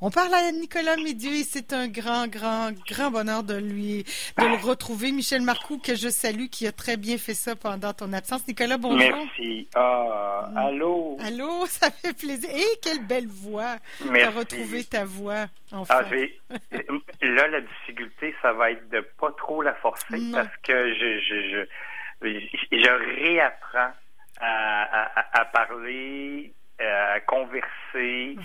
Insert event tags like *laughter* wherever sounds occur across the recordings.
On parle à Nicolas Médieu et c'est un grand, grand, grand bonheur de lui, de le retrouver. Michel Marcoux, que je salue, qui a très bien fait ça pendant ton absence. Nicolas, bonjour. Merci. Ah, allô? Allô, ça fait plaisir. Et quelle belle voix. Merci. De retrouver ta voix, enfin. Ah, là, la difficulté, ça va être de pas trop la forcer parce que je, je, je, je réapprends à, à, à parler euh, converser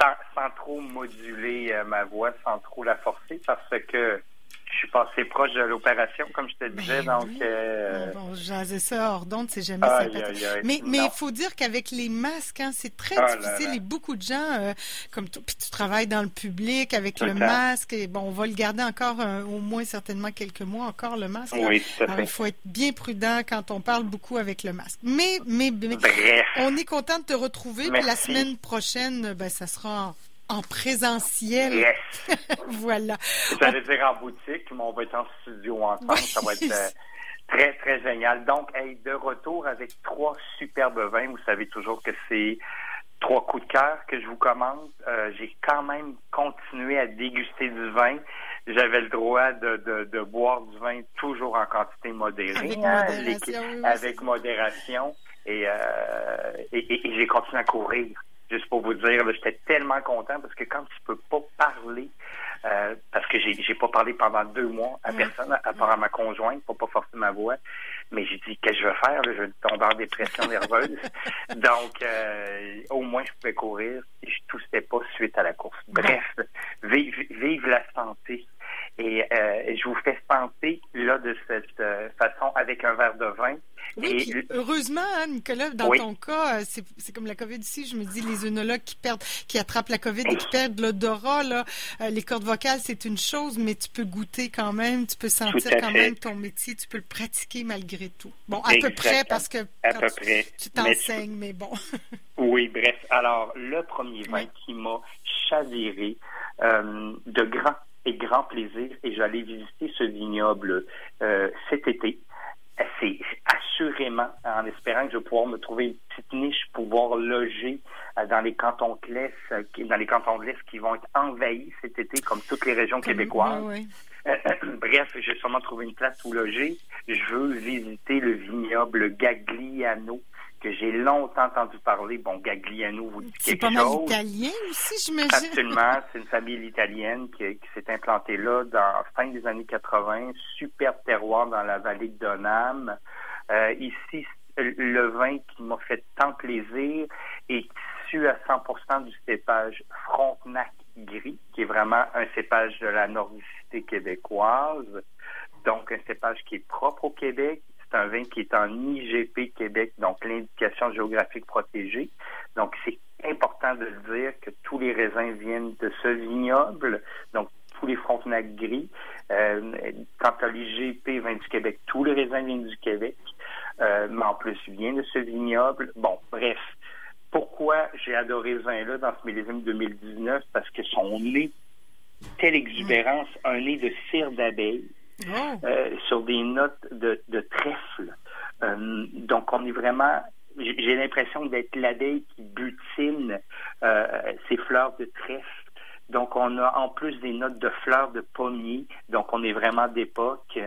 sans, sans, trop moduler euh, ma voix, sans trop la forcer, parce que je suis passé proche de l'opération, comme je te disais. Ben donc, euh... bon, jasais ça hors d'onde, c'est jamais ça. Mais mais il faut dire qu'avec les masques, hein, c'est très Ah difficile. là là. Et beaucoup de gens, euh, comme puis tu travailles dans le public avec le masque. Et bon, on va le garder encore euh, au moins certainement quelques mois encore le masque. Oui, tout à Alors, fait. il faut être bien prudent quand on parle beaucoup avec le masque. Mais mais, mais Bref. on est content de te retrouver. Puis la semaine prochaine, ben ça sera en, en présentiel. Yes. *laughs* voilà. J'allais dire en boutique, mais on va être en studio ensemble. Ça va être euh, très, très génial. Donc, hey, de retour avec trois superbes vins. Vous savez toujours que c'est trois coups de cœur que je vous commande. Euh, J'ai quand même continué à déguster du vin. J'avais le droit de, de, de boire du vin toujours en quantité modérée. Avec hein, modération, avec modération. Et, euh, et, et- et j'ai continué à courir. Juste pour vous dire, j'étais tellement content parce que quand tu peux pas parler, euh, parce que j'ai j'ai pas parlé pendant deux mois à Mm. personne, à part à ma conjointe, pour pas forcer ma voix. Mais j'ai dit, qu'est-ce que je vais faire? Là? Je vais tomber en dépression nerveuse. *laughs* Donc, euh, au moins, je pouvais courir et je toussais pas suite à la course. Bref, vive, vive la santé. Et euh, je vous fais santé, là, de cette euh, façon, avec un verre de vin. Oui, Et- heureusement, hein, Nicolas, dans Oui. ton cas, euh, c'est c'est comme la COVID ici, je me dis, les œnologues qui perdent, qui attrapent la COVID et qui perdent l'odorat, là, euh, les cordes vocales, c'est une chose, mais tu peux goûter quand même, tu peux sentir quand fait. même ton métier, tu peux le pratiquer malgré tout. Bon, à peu près, parce que À quand peu tu- près. tu Mais tu- t'enseignes, mais bon. *laughs* Oui, bref. Alors, le premier vin Oui. qui m'a chaviré euh, de grand et grand plaisir, et j'allais visiter ce vignoble euh, cet été. C'est assurément, en espérant que je vais pouvoir me trouver une petite niche pour pouvoir loger euh, dans les cantons de l'Est, euh, qui- dans les cantons de l'Est qui vont être envahis cet été, comme toutes les régions québécoises. Oui, Bref, j'ai sûrement trouvé une place où loger. Je veux visiter le vignoble Gagliano, que j'ai longtemps entendu parler. Bon, Gagliano vous dit C'est quelque pas mal chose. italien aussi, j'imagine. Absolument, *laughs* c'est une famille italienne qui, qui s'est implantée là dans fin des années 80. Superbe terroir dans la vallée de Donham. Euh, ici, le vin qui m'a fait tant plaisir est issu à 100% du cépage Frontenac gris, qui est vraiment un cépage de la nordicité québécoise. Donc, un cépage qui est propre au Québec. Un vin qui est en IGP Québec, donc l'indication géographique protégée. Donc, c'est important de le dire que tous les raisins viennent de ce vignoble, donc tous les Frontenac gris. Euh, quant à l'IGP vin du Québec, tous les raisins viennent du Québec, euh, mais en plus viennent de ce vignoble. Bon, bref. Pourquoi j'ai adoré ce vin-là dans ce millésime 2019? Parce que son nez, telle exubérance, un nez de cire d'abeille, Oh. euh, sur des notes de, de trèfle. Euh, donc, on est vraiment... J'ai l'impression d'être l'abeille qui butine euh, ses fleurs de trèfle. Donc, on a en plus des notes de fleurs de pommier. Donc, on est vraiment d'époque.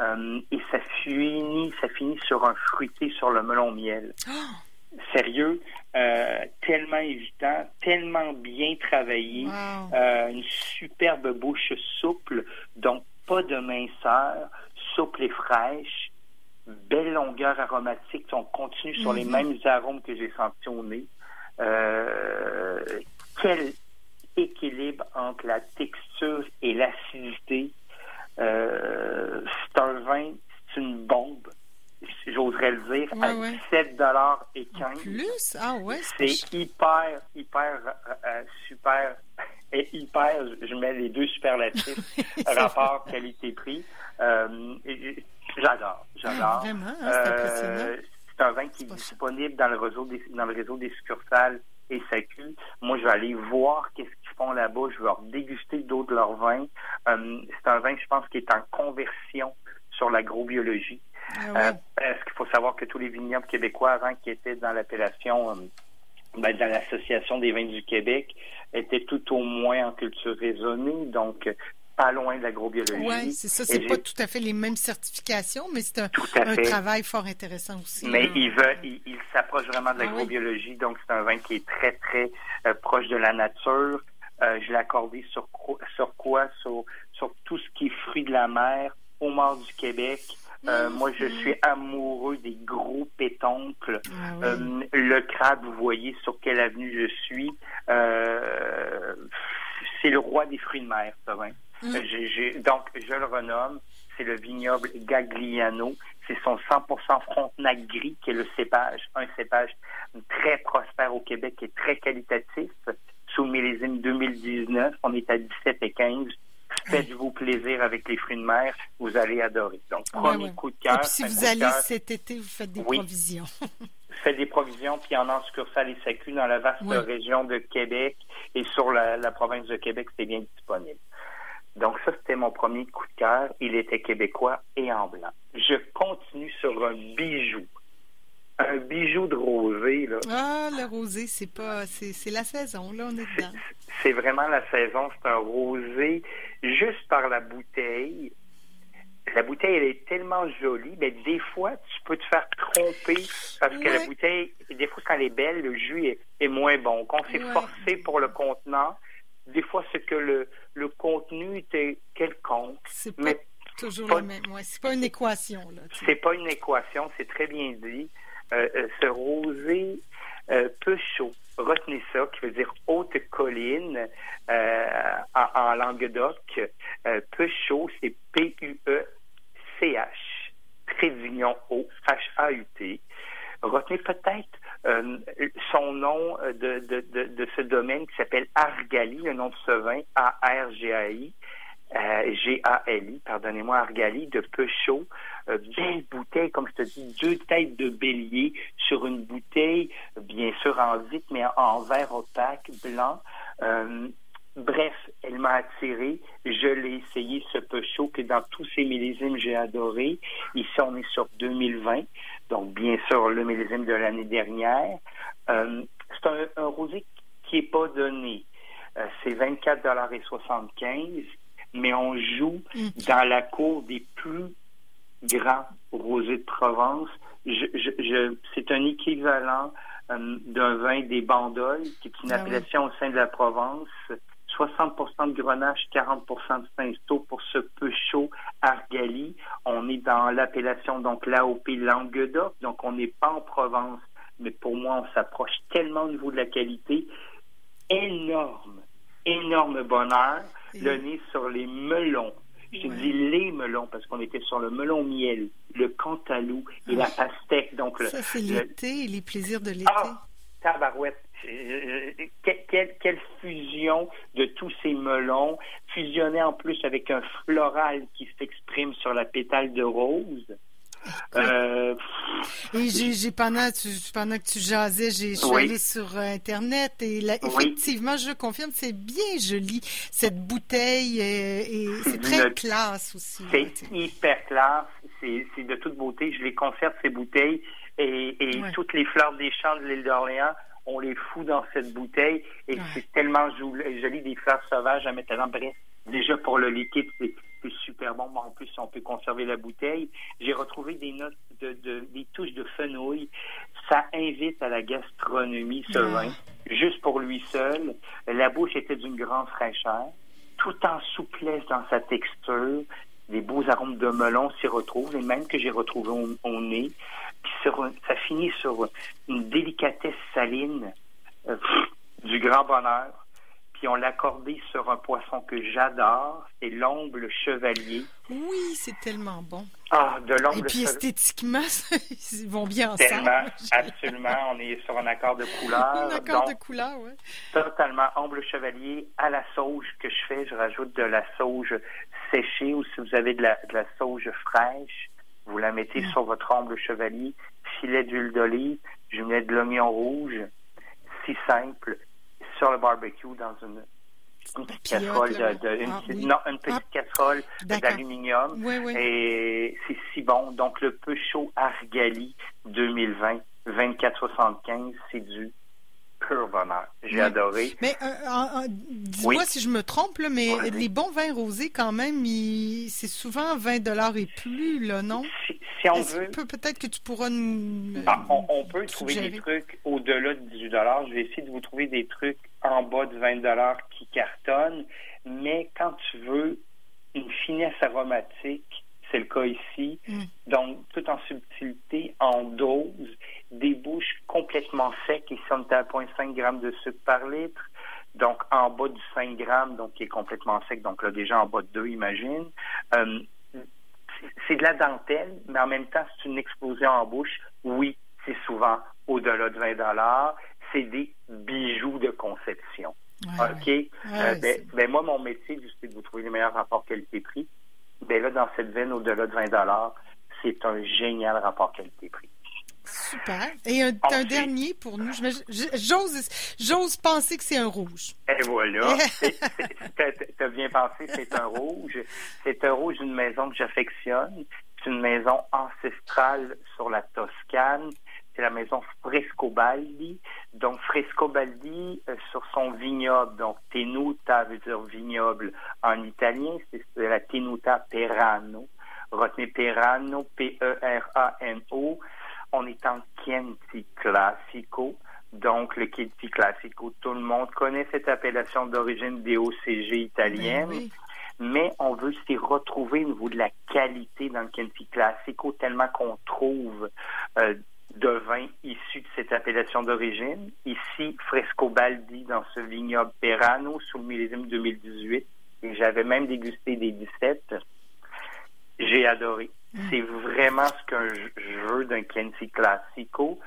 Euh, et ça finit, ça finit sur un fruité sur le melon miel. Sérieux, euh, tellement évitant, tellement bien travaillé, Wow. une superbe bouche souple, donc pas de minceur, souple et fraîche, belle longueur aromatique, on continue sur les Mhm. mêmes arômes que j'ai sentis au nez. Euh, quel équilibre entre la texture et l'acidité? Euh, c'est un vin, c'est une bombe, j'oserais le dire, Ouais, à ouais. 17 dollars et 15. Plus? Ah ouais. C'est hyper, hyper, euh, euh, super, hyper, je- mets les deux superlatifs, *laughs* rapport qualité-prix. Euh, j'adore, j'adore. Ah, vraiment, hein, c'est impressionnant. c'est un vin qui est disponible dans le réseau des, dans le réseau des succursales et SAQ. Moi, je vais aller voir qu'est-ce qu'ils font là-bas. Je vais leur déguster d'autres de leurs vins. Euh, c'est un vin, je pense, qui est en conversion sur l'agrobiologie. Ah Euh, parce qu'il faut savoir que tous les vignobles québécois avant qui étaient dans l'appellation euh, ben, dans l'Association des vins du Québec, était tout au moins en culture raisonnée, donc pas loin de l'agrobiologie. Oui, c'est ça. C'est pas tout à fait les mêmes certifications, mais c'est un, travail fort intéressant aussi. Mais il veut, il, s'approche vraiment de ah l'agrobiologie, donc c'est un vin qui est très, très euh, proche de la nature. Euh, je l'ai accordé sur, sur quoi? Sur, sur tout ce qui est fruits de la mer, au nord du Québec. Euh, mmh, moi, je suis amoureux des gros pétoncles. Ah le crabe, vous voyez sur quelle avenue je suis. c'est le roi des fruits de mer, ça. Mm. Euh, donc, je le renomme. C'est le vignoble Gagliano. C'est son 100% Frontenac gris qui est le cépage, un cépage très prospère au Québec et très qualitatif. Sous le millésime 2019, on est à 17 et 15. Faites-vous plaisir avec les fruits de mer, vous allez adorer. Donc, premier coup de cœur. Et puis, si vous allez cet été, vous faites des provisions. *laughs* faites des provisions, puis en en succursale et SAQ dans la vaste région de Québec et sur la, la province de Québec, c'est bien disponible. Donc ça, c'était mon premier coup de cœur. Il était québécois et en blanc. Je continue sur un bijou. Un bijou de rosé, là. Ah, le rosé, c'est pas, c'est la saison, là, on est dedans. C'est vraiment la saison. C'est un rosé juste par la bouteille. La bouteille, elle est tellement jolie, mais des fois, tu peux te faire tromper parce que la bouteille, des fois, quand elle est belle, le jus est, moins bon. Quand c'est forcé pour le contenant, des fois, c'est que le, le contenu était quelconque. C'est pas toujours le même. c'est pas une équation. C'est pas une équation, c'est très bien dit. Euh, euh, ce rosé euh, peu chaud. Retenez ça, qui veut dire haute colline en, languedoc. peu chaud, c'est P-U-E-C-H. Trédignon O H-A-U-T. Retenez peut-être son nom de, de, de, ce domaine qui s'appelle Argali, le nom de ce vin, A-R-G-A-I, G-A-L-I, pardonnez-moi, Argali de Peugeot. Euh, belle bouteille comme je te dis, deux têtes de bélier sur une bouteille, bien sûr en vitre, mais en verre opaque, blanc. Euh, bref, elle m'a attiré. Je l'ai essayé, ce peu chaud que dans tous ces millésimes, j'ai adoré. Ici, on est sur 2020, donc bien sûr le millésime de l'année dernière. Euh, c'est un, un, rosé qui n'est pas donné. C'est 24,75 mais on joue dans la cour des plus grands rosés de Provence. Je, c'est un équivalent euh, d'un vin des Bandoles, qui est une ah appellation au sein de la Provence. 60% de Grenache, 40% de Saint-Sto pour ce peu chaud Argali. On est dans l'appellation donc l'AOP Languedoc, donc on n'est pas en Provence, mais pour moi, on s'approche tellement au niveau de la qualité. Énorme, énorme bonheur. Le nez sur les melons. Je dis les melons parce qu'on était sur le melon miel, le cantalou et la ah. pastèque. Donc Ça, c'est l'été, les plaisirs de l'été. Ah, tabarouette. Euh, quelle, fusion de tous ces melons, fusionné en plus avec un floral qui s'exprime sur la pétale de rose. Euh, et j'ai, pendant, pendant que tu jasais, j'ai, je suis allée sur euh, Internet et effectivement, je confirme, c'est bien joli, cette bouteille, et c'est très classe aussi. C'est hyper classe, c'est, de toute beauté. Je les conserve, ces bouteilles, et, toutes les fleurs des champs de l'île d'Orléans on les fout dans cette bouteille et c'est tellement joli des fleurs sauvages à mettre à l'embresse. Déjà pour le liquide, c'est super bon. en plus, on peut conserver la bouteille. J'ai retrouvé des notes de, des touches de fenouil. Ça invite à la gastronomie ce vin, juste pour lui seul. La bouche était d'une grande fraîcheur, tout en souplesse dans sa texture. Des beaux arômes de melon s'y retrouvent, et même que j'ai retrouvé au nez ça finit sur une délicatesse saline euh, du grand bonheur. Puis on l'a accordé sur un poisson que j'adore, c'est l'omble chevalier. Oui, c'est tellement bon. Ah, de l'omble Et puis esthétiquement, *laughs* ils vont bien ensemble. Tellement, absolument. On est sur un accord de couleur. un accord de couleur, oui. Totalement. Omble chevalier à la sauge que je fais. Je rajoute de la sauge séchée ou si vous avez de la, de la sauge fraîche. Vous la mettez mm. sur votre omble chevalier, filet d'huile d'olive, je mets de l'oignon rouge, si simple, sur le barbecue dans une, petite casserole de, une, ah, non, une petite ah, casserole d'aluminium. Et c'est si bon. Donc le peu chaud Argali 2020, 24,75, c'est du pur bonheur. J'ai adoré. Mais euh, dis-moi si je me trompe, là, mais les bons vins rosés, quand même, c'est souvent 20 dollars et plus, là, non? Si, on veut. Peut-être que tu pourras nous. Ah, on, peut trouver des trucs au-delà de 18 dollars. Je vais essayer de vous trouver des trucs en bas de 20 dollars qui cartonnent. Mais quand tu veux une finesse aromatique, c'est le cas ici. Mm. Donc, tout en subtilité, en dose, des bouches complètement secs. Ici, on est à 0,5 g de sucre par litre. Donc, en bas du 5 grammes, donc qui est complètement sec. Donc là, déjà en bas de 2, imagine. Euh, c'est de la dentelle, mais en même temps, c'est une explosion en bouche. Oui, c'est souvent au-delà de 20 C'est des bijoux de conception. OK? Euh, ben, ben, moi, mon métier, c'est de vous trouver les meilleurs rapports qualité-prix. Ben là, dans cette veine, au-delà de 20 c'est un génial rapport qualité-prix. Super. Et un, dernier pour nous. J'ose penser que c'est un rouge. Et voilà. *laughs* tu as bien pensé, c'est un rouge. C'est un rouge d'une maison que j'affectionne. C'est une maison ancestrale sur la Toscane c'est la maison Frescobaldi. Donc, Frescobaldi, euh, sur son vignoble, donc Tenuta veut dire vignoble en italien, c'est la Tenuta Perano. Retenez Perano, P-E-R-A-N-O. On est en Chianti Classico. Donc, le Chianti Classico, tout le monde connaît cette appellation d'origine DOCG italienne. Ben mais on veut s'y retrouver au niveau de la qualité dans le Chianti Classico, tellement qu'on trouve euh, de vin issus de cette appellation d'origine. Ici, Frescobaldi dans ce vignoble Perano sous le millésime 2018. Et j'avais même dégusté des 17. J'ai adoré. Mm. C'est vraiment ce que je veux d'un Chianti Classico.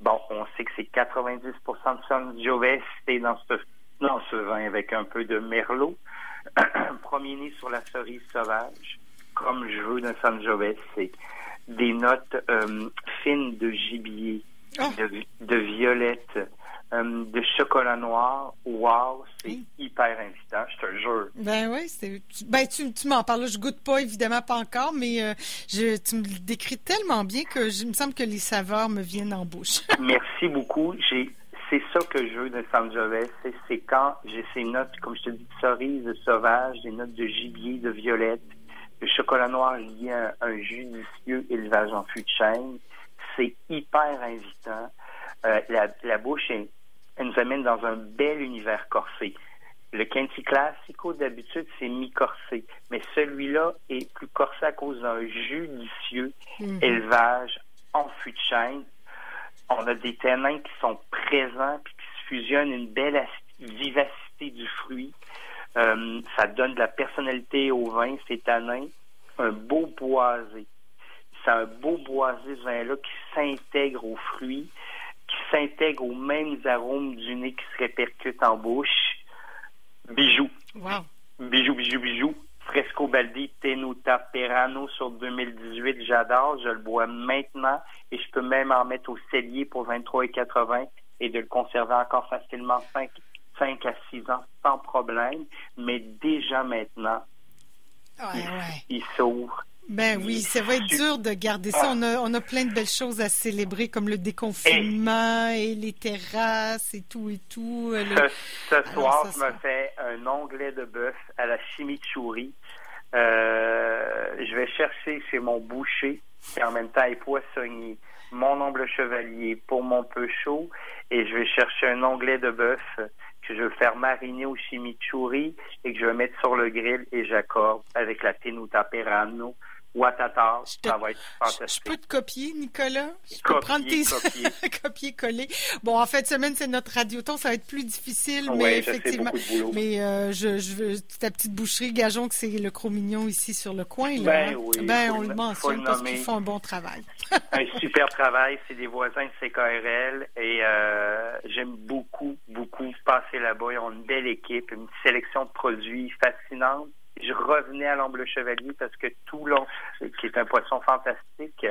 Bon, on sait que c'est 90% de Sangiovese dans ce, dans ce vin avec un peu de Merlot. *clears throat* Premier nez sur la cerise sauvage, comme je veux d'un Sangiovese. Des notes euh, fines de gibier, ah. de, violette, euh, de chocolat noir. Wow, c'est hyper invitant, je te jure. Ben oui, c'est. Ben tu, tu m'en parles. Je goûte pas évidemment pas encore, mais euh, je, tu me le décris tellement bien que je, il me semble que les saveurs me viennent en bouche. *laughs* Merci beaucoup. J'ai c'est ça que je veux de Sangiovese, c'est quand j'ai ces notes, comme je te dis, de cerise sauvage, des notes de gibier, de violette, le chocolat noir lié à un judicieux élevage en fût de chêne. C'est hyper invitant. Euh, la, bouche nous amène dans un bel univers corsé. Le Chianti Classico, d'habitude, c'est mi-corsé. Mais celui-là est plus corsé à cause d'un judicieux mhm. élevage en fût de chêne. On a des ténins qui sont présents puis qui se fusionnent une belle vivacité du fruit. Euh, ça donne de la personnalité au vin, c'est tannin. Un beau boisé. C'est un beau boisé, ce vin-là, qui s'intègre aux fruits, qui s'intègre aux mêmes arômes du nez qui se répercutent en bouche. Bijou. Wow. Bijou, bijou, bijou. Fresco Baldi Tenuta Perano sur 2018, j'adore, je le bois maintenant et je peux même en mettre au cellier pour 23,80 et de le conserver encore facilement 5 5 à 6 ans sans problème, mais déjà maintenant, il, s'ouvre. Ben oui, ça va être dur de garder ça. On a, on a plein de belles choses à célébrer, comme le déconfinement et, les terrasses et tout et tout. Ce, soir, je me fais un onglet de bœuf à la chimichurri. Euh, je vais chercher chez mon boucher et en même temps et poissonnier mon omble chevalier pour mon peu chaud et je vais chercher un onglet de bœuf que je vais faire mariner au chimichurri et que je vais mettre sur le grill et j'accorde avec la tenuta perano Ouattata, ça va être fantastique. Je peux te copier, Nicolas? Je peux prendre tes *laughs* copier-coller. bon, en fait, semaine, c'est notre radioton, ça va être plus difficile, mais effectivement. Mais euh, je, je veux ta petite boucherie, gageons que c'est le Cro-Mignon ici sur le coin. Là, ben, hein? oui, ben on le mentionne parce qu'ils font un bon travail. *laughs* un super travail, c'est des voisins de CKRL et euh, j'aime beaucoup, beaucoup passer là-bas. Ils ont une belle équipe, une sélection de produits fascinante je revenais à l'ombre chevalier parce que Toulon, qui est un poisson fantastique,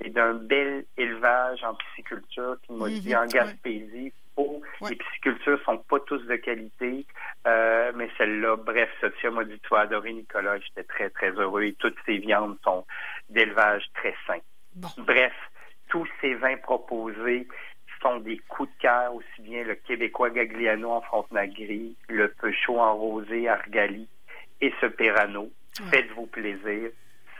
est d'un bel élevage en pisciculture, qui m'a dit en mhm, Gaspésie, les piscicultures sont pas tous de qualité, euh, mais celle-là, bref, Sophia m'a dit, tu vas adorer Nicolas, j'étais très, très heureux et toutes ces viandes sont d'élevage très sain. Bref, tous ces vins proposés, sont des coups de cœur, aussi bien le Québécois Gagliano en Frontenac-Gris, le Peuchot en Rosé Argali et ce Perano. Faites-vous plaisir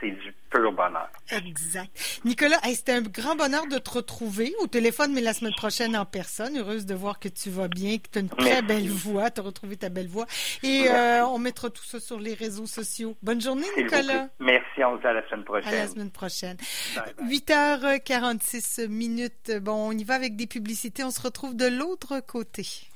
c'est du pur bonheur. Exact. Nicolas, c'était un grand bonheur de te retrouver au téléphone, mais la semaine prochaine en personne. Heureuse de voir que tu vas bien, que tu as une très belle voix, tu as retrouvé ta belle voix. Et euh, on mettra tout ça sur les réseaux sociaux. Bonne journée, Nicolas. Merci, on se dit à la semaine prochaine. À la semaine prochaine. 8h46 minutes. Bon, on y va avec des publicités. On se retrouve de l'autre côté.